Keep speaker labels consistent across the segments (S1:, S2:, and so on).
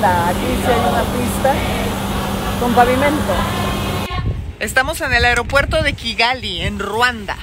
S1: Aquí sí hay una pista con pavimento. Estamos en el aeropuerto de Kigali, en Ruanda.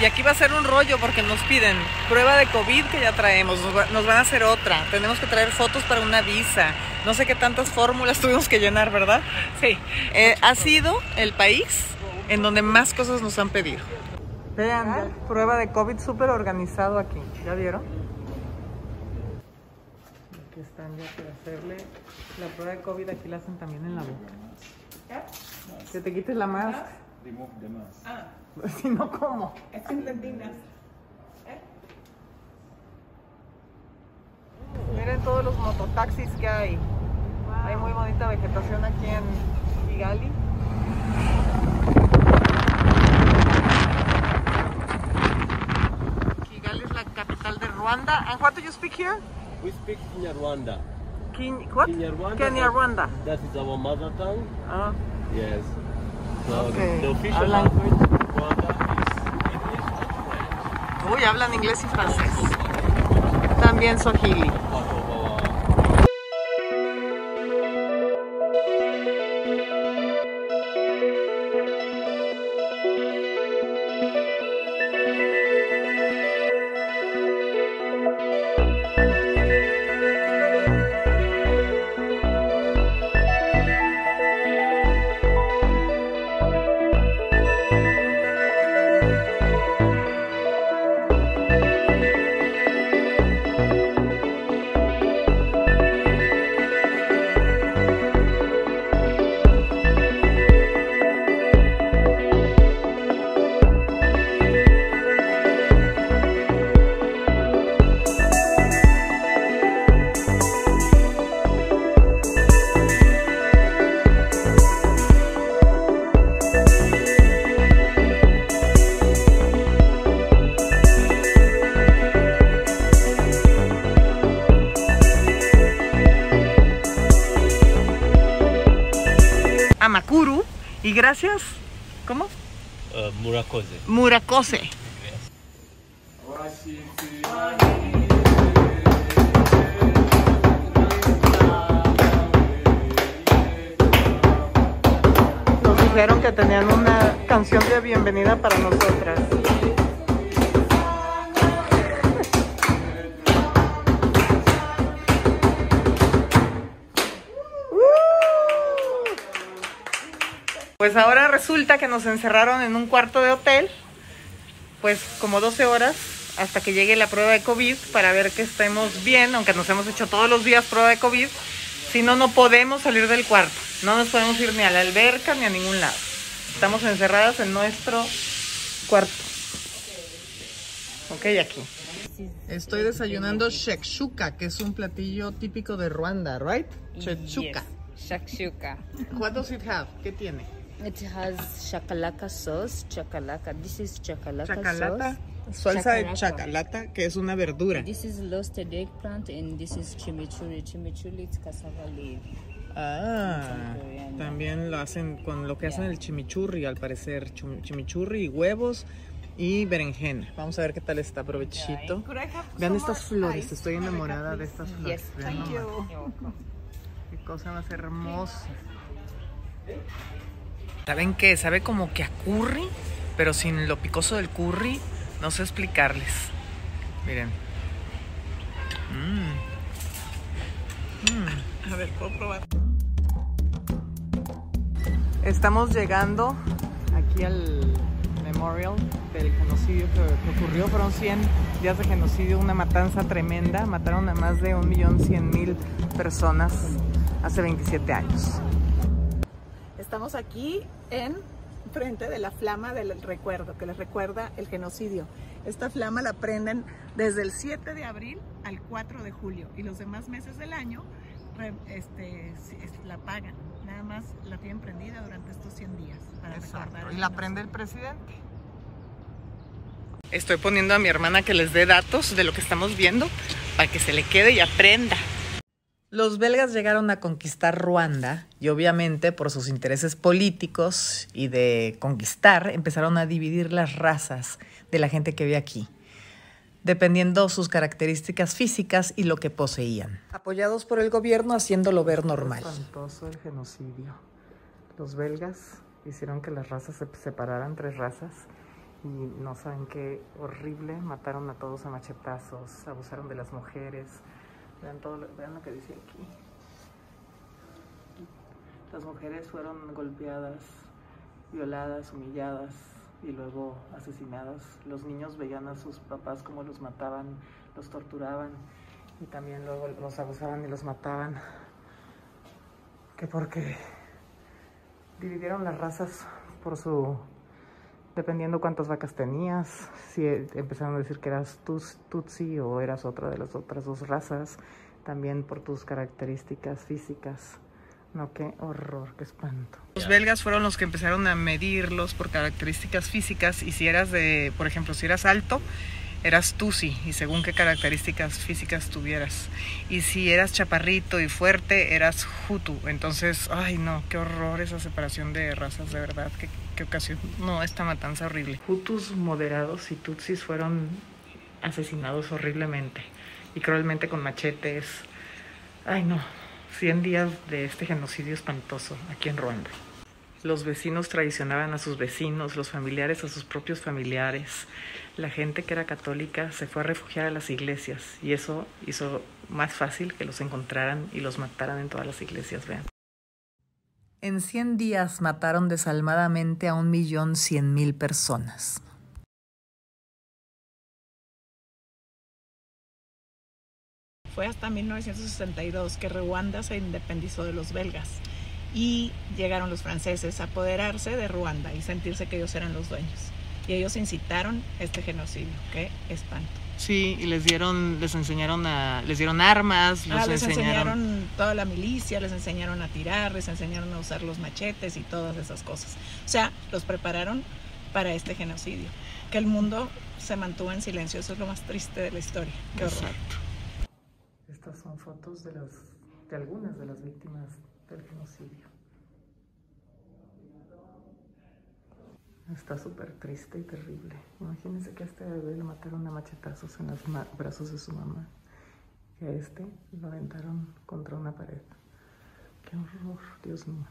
S1: Y aquí va a ser un rollo porque nos piden prueba de COVID que ya traemos, nos van a hacer otra, tenemos que traer fotos para una visa, no sé qué tantas fórmulas tuvimos que llenar, ¿verdad?
S2: Sí.
S1: Eh, ha sido el país en donde más cosas nos han pedido. Vean, prueba de COVID súper organizado aquí, ¿ya vieron? Están ya para hacerle la prueba de COVID, aquí la hacen también en la boca. Que te quites la máscara.
S3: Remove the mask.
S2: Ah,
S1: Si no, ¿cómo?
S2: es que entendidas.
S1: Miren todos los mototaxis que hay. Hay muy bonita vegetación aquí en Kigali. Kigali es la capital de Ruanda. And what do you speak here?
S3: We speak Kinyarwanda.
S1: Kin what?
S3: Kinyarwanda.
S1: Kenya, Rwanda.
S3: That is our mother tongue.
S1: Ah,
S3: Yes. So
S1: Okay.
S3: the, the official
S1: Hablan-
S3: language in Rwanda is English and French.
S1: uy, hablan inglés y francés. También Swahili. Amakuru. Y gracias. ¿Cómo?
S3: uh, Murakose.
S1: Murakose. Nos dijeron que tenían una canción de bienvenida para nosotras. Pues ahora resulta que nos encerraron en un cuarto de hotel, pues como 12 horas hasta que llegue la prueba de COVID para ver que estemos bien, aunque nos hemos hecho todos los días prueba de COVID. Si no, no podemos salir del cuarto. No nos podemos ir ni a la alberca ni a ningún lado. Estamos encerradas en nuestro cuarto. Ok, aquí. Estoy desayunando shekshuka, que es un platillo típico de Ruanda, right? Shekshuka.
S4: Yes. Shakshuka.
S1: What does it have? ¿Qué tiene?
S4: It has chakalaka sauce. Chakalaka. This is chakalaka
S1: Chacalata.
S4: sauce.
S1: Salsa de
S4: Chacalaca.
S1: chacalata, que es una verdura.
S4: This is roasted eggplant and this is chimichurri. Chimichurri is cassava leaf.
S1: Ah, también lo hacen con lo que hacen el chimichurri, al parecer. Chimichurri y huevos y berenjena. Vamos a ver qué tal está, provechito. Vean estas flores, estoy enamorada de estas flores.
S4: Yes,
S1: Vean
S4: thank
S1: nomás.
S4: you.
S1: Qué cosa más hermosa. ¿Saben qué? Sabe como que a curry, pero sin lo picoso del curry. No sé explicarles. Miren. Mm. Mm. A ver, puedo probar. Estamos llegando aquí al memorial del genocidio que, que ocurrió. Fueron 100 días de genocidio, una matanza tremenda. Mataron a más de 1.100.000 personas hace 27 años.
S2: Estamos aquí en frente de la flama del recuerdo, que les recuerda el genocidio. Esta flama la prenden desde el 7 de abril al 4 de julio y los demás meses del año este, la apagan. Nada más la tienen prendida durante estos 100 días. Para recordar
S1: Exacto. Y la prende el presidente. Estoy poniendo a mi hermana que les dé datos de lo que estamos viendo para que se le quede y aprenda. Los belgas llegaron a conquistar Ruanda y obviamente por sus intereses políticos y de conquistar empezaron a dividir las razas de la gente que vive aquí.
S5: dependiendo sus características físicas y lo que poseían. Apoyados por el gobierno haciéndolo ver normal.
S1: Espantoso el genocidio. Los belgas hicieron que las razas se separaran, tres razas, y no saben qué horrible, mataron a todos a machetazos, abusaron de las mujeres. Vean, todo vean lo que dice aquí. Las mujeres fueron golpeadas, violadas, humilladas y luego asesinadas. Los niños veían a sus papás como los mataban, los torturaban y también luego los abusaban y los mataban. Que porque dividieron las razas por su dependiendo cuántas vacas tenías, si empezaron a decir que eras tutsi o eras otra de las otras dos razas, también por tus características físicas. No, qué horror, qué espanto.
S5: Los belgas fueron los que empezaron a medirlos por características físicas y si eras de, por ejemplo, si eras alto, eras Tusi y según qué características físicas tuvieras. Y si eras chaparrito y fuerte, eras Hutu. Entonces, ay no, qué horror esa separación de razas, de verdad, qué, qué ocasión. No, esta matanza horrible.
S1: Hutus moderados y Tutsis fueron asesinados horriblemente y cruelmente con machetes. Ay no, 100 días de este genocidio espantoso aquí en Ruanda. Los vecinos traicionaban a sus vecinos, los familiares a sus propios familiares. La gente que era católica se fue a refugiar a las iglesias y eso hizo más fácil que los encontraran y los mataran en todas las iglesias, vean.
S5: En 100 días mataron desalmadamente a un millón cien mil personas.
S2: Fue hasta 1962 que Ruanda se independizó de los belgas y llegaron los franceses a apoderarse de Ruanda y sentirse que ellos eran los dueños. Y ellos incitaron este genocidio. Qué espanto.
S5: Sí, y les dieron, les enseñaron a, les dieron armas,
S2: ah, les enseñaron... toda la milicia, les enseñaron a tirar, les enseñaron a usar los machetes y todas esas cosas. O sea, los prepararon para este genocidio. Que el mundo se mantuvo en silencio, eso es lo más triste de la historia. Qué horror.
S1: Estas son fotos de las, de algunas de las víctimas del genocidio. Está súper triste y terrible. Imagínense que a este bebé lo mataron a machetazos en los brazos de su mamá. Y a este lo aventaron contra una pared. Qué horror, Dios mío.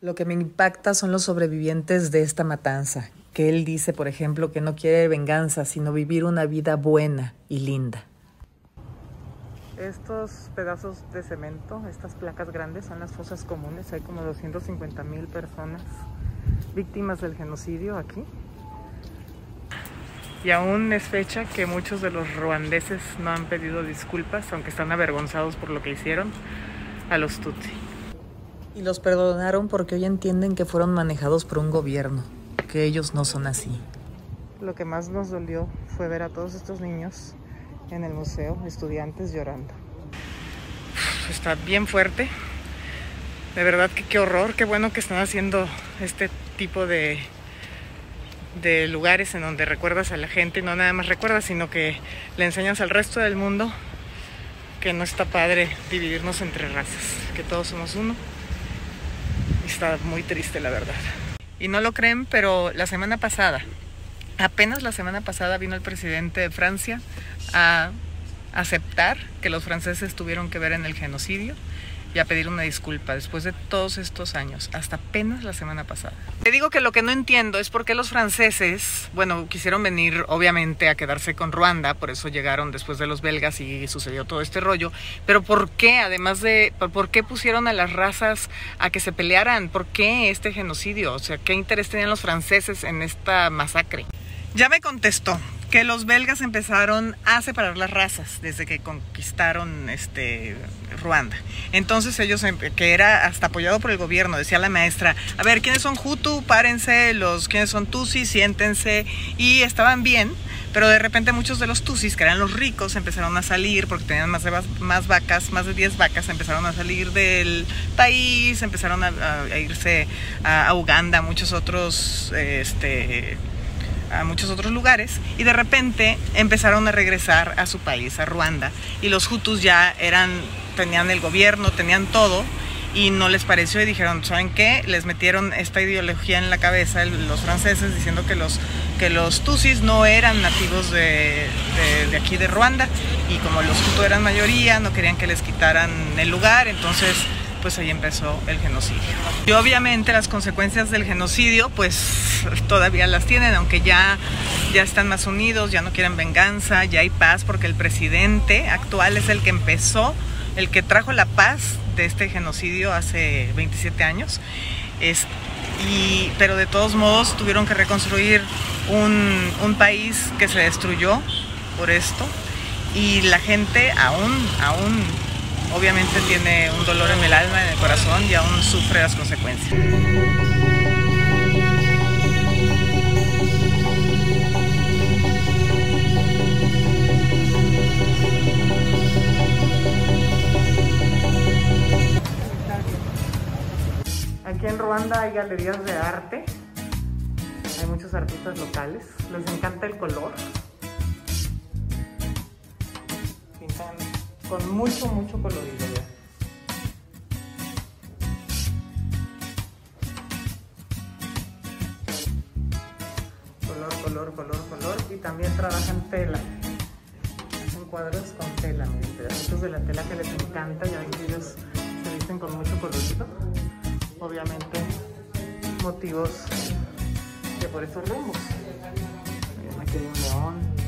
S5: Lo que me impacta son los sobrevivientes de esta matanza, que él dice, por ejemplo, que no quiere venganza, sino vivir una vida buena y linda.
S1: Estos pedazos de cemento, estas placas grandes, son las fosas comunes. Hay como 250 mil personas víctimas del genocidio aquí. Y aún es fecha que muchos de los ruandeses no han pedido disculpas, aunque están avergonzados por lo que hicieron a los Tutsi.
S5: Y los perdonaron porque hoy entienden que fueron manejados por un gobierno, que ellos no son así.
S1: Lo que más nos dolió fue ver a todos estos niños en el museo, estudiantes llorando. Está bien fuerte. De verdad que qué horror, qué bueno que están haciendo este tipo de, de lugares en donde recuerdas a la gente, no nada más recuerdas, sino que le enseñas al resto del mundo que no está padre dividirnos entre razas, que todos somos uno. Está muy triste la verdad. Y no lo creen, pero la semana pasada, apenas la semana pasada vino el presidente de Francia a aceptar que los franceses tuvieron que ver en el genocidio y a pedir una disculpa después de todos estos años, hasta apenas la semana pasada. Te digo que lo que no entiendo es por qué los franceses, bueno, quisieron venir obviamente a quedarse con Ruanda, por eso llegaron después de los belgas y sucedió todo este rollo, pero ¿por qué? Además de, ¿por qué pusieron a las razas a que se pelearan? ¿Por qué este genocidio? O sea, ¿qué interés tenían los franceses en esta masacre? Ya me contestó que los belgas empezaron a separar las razas desde que conquistaron este Ruanda. Entonces ellos, em, que era hasta apoyado por el gobierno, decía la maestra, a ver, ¿quiénes son Hutu? Párense, los quiénes son Tutsi, siéntense. Y estaban bien, pero de repente muchos de los Tutsis, que eran los ricos, empezaron a salir porque tenían más, más vacas, más de 10 vacas, empezaron a salir del país, empezaron a, irse a, a, Uganda, muchos otros este, a muchos otros lugares y de repente empezaron a regresar a su país, a Ruanda. Y los Hutus ya eran, tenían el gobierno, tenían todo y no les pareció y dijeron, ¿saben qué? Les metieron esta ideología en la cabeza los franceses diciendo que los, porque los Tutsis no eran nativos de, de- de aquí de Ruanda y como los Hutu eran mayoría, no querían que les quitaran el lugar, entonces pues ahí empezó el genocidio. Y obviamente las consecuencias del genocidio pues todavía las tienen, aunque ya, ya están más unidos, ya no quieren venganza, ya hay paz porque el presidente actual es el que empezó, el que trajo la paz de este genocidio hace 27 años. Es- pero de todos modos tuvieron que reconstruir un, un país que se destruyó por esto y la gente aún, aún obviamente tiene un dolor en el alma, en el corazón y aún sufre las consecuencias. Aquí en Ruanda hay galerías de arte, hay muchos artistas locales, les encanta el color. Con mucho, mucho colorido. ya. Color, color, color, color y también trabajan tela. Hacen cuadros con tela, miren, pedacitos de la tela que les encanta, ya ven que ellos se visten con mucho colorido. Obviamente motivos de por esos rumbos. Miren, aquí un león,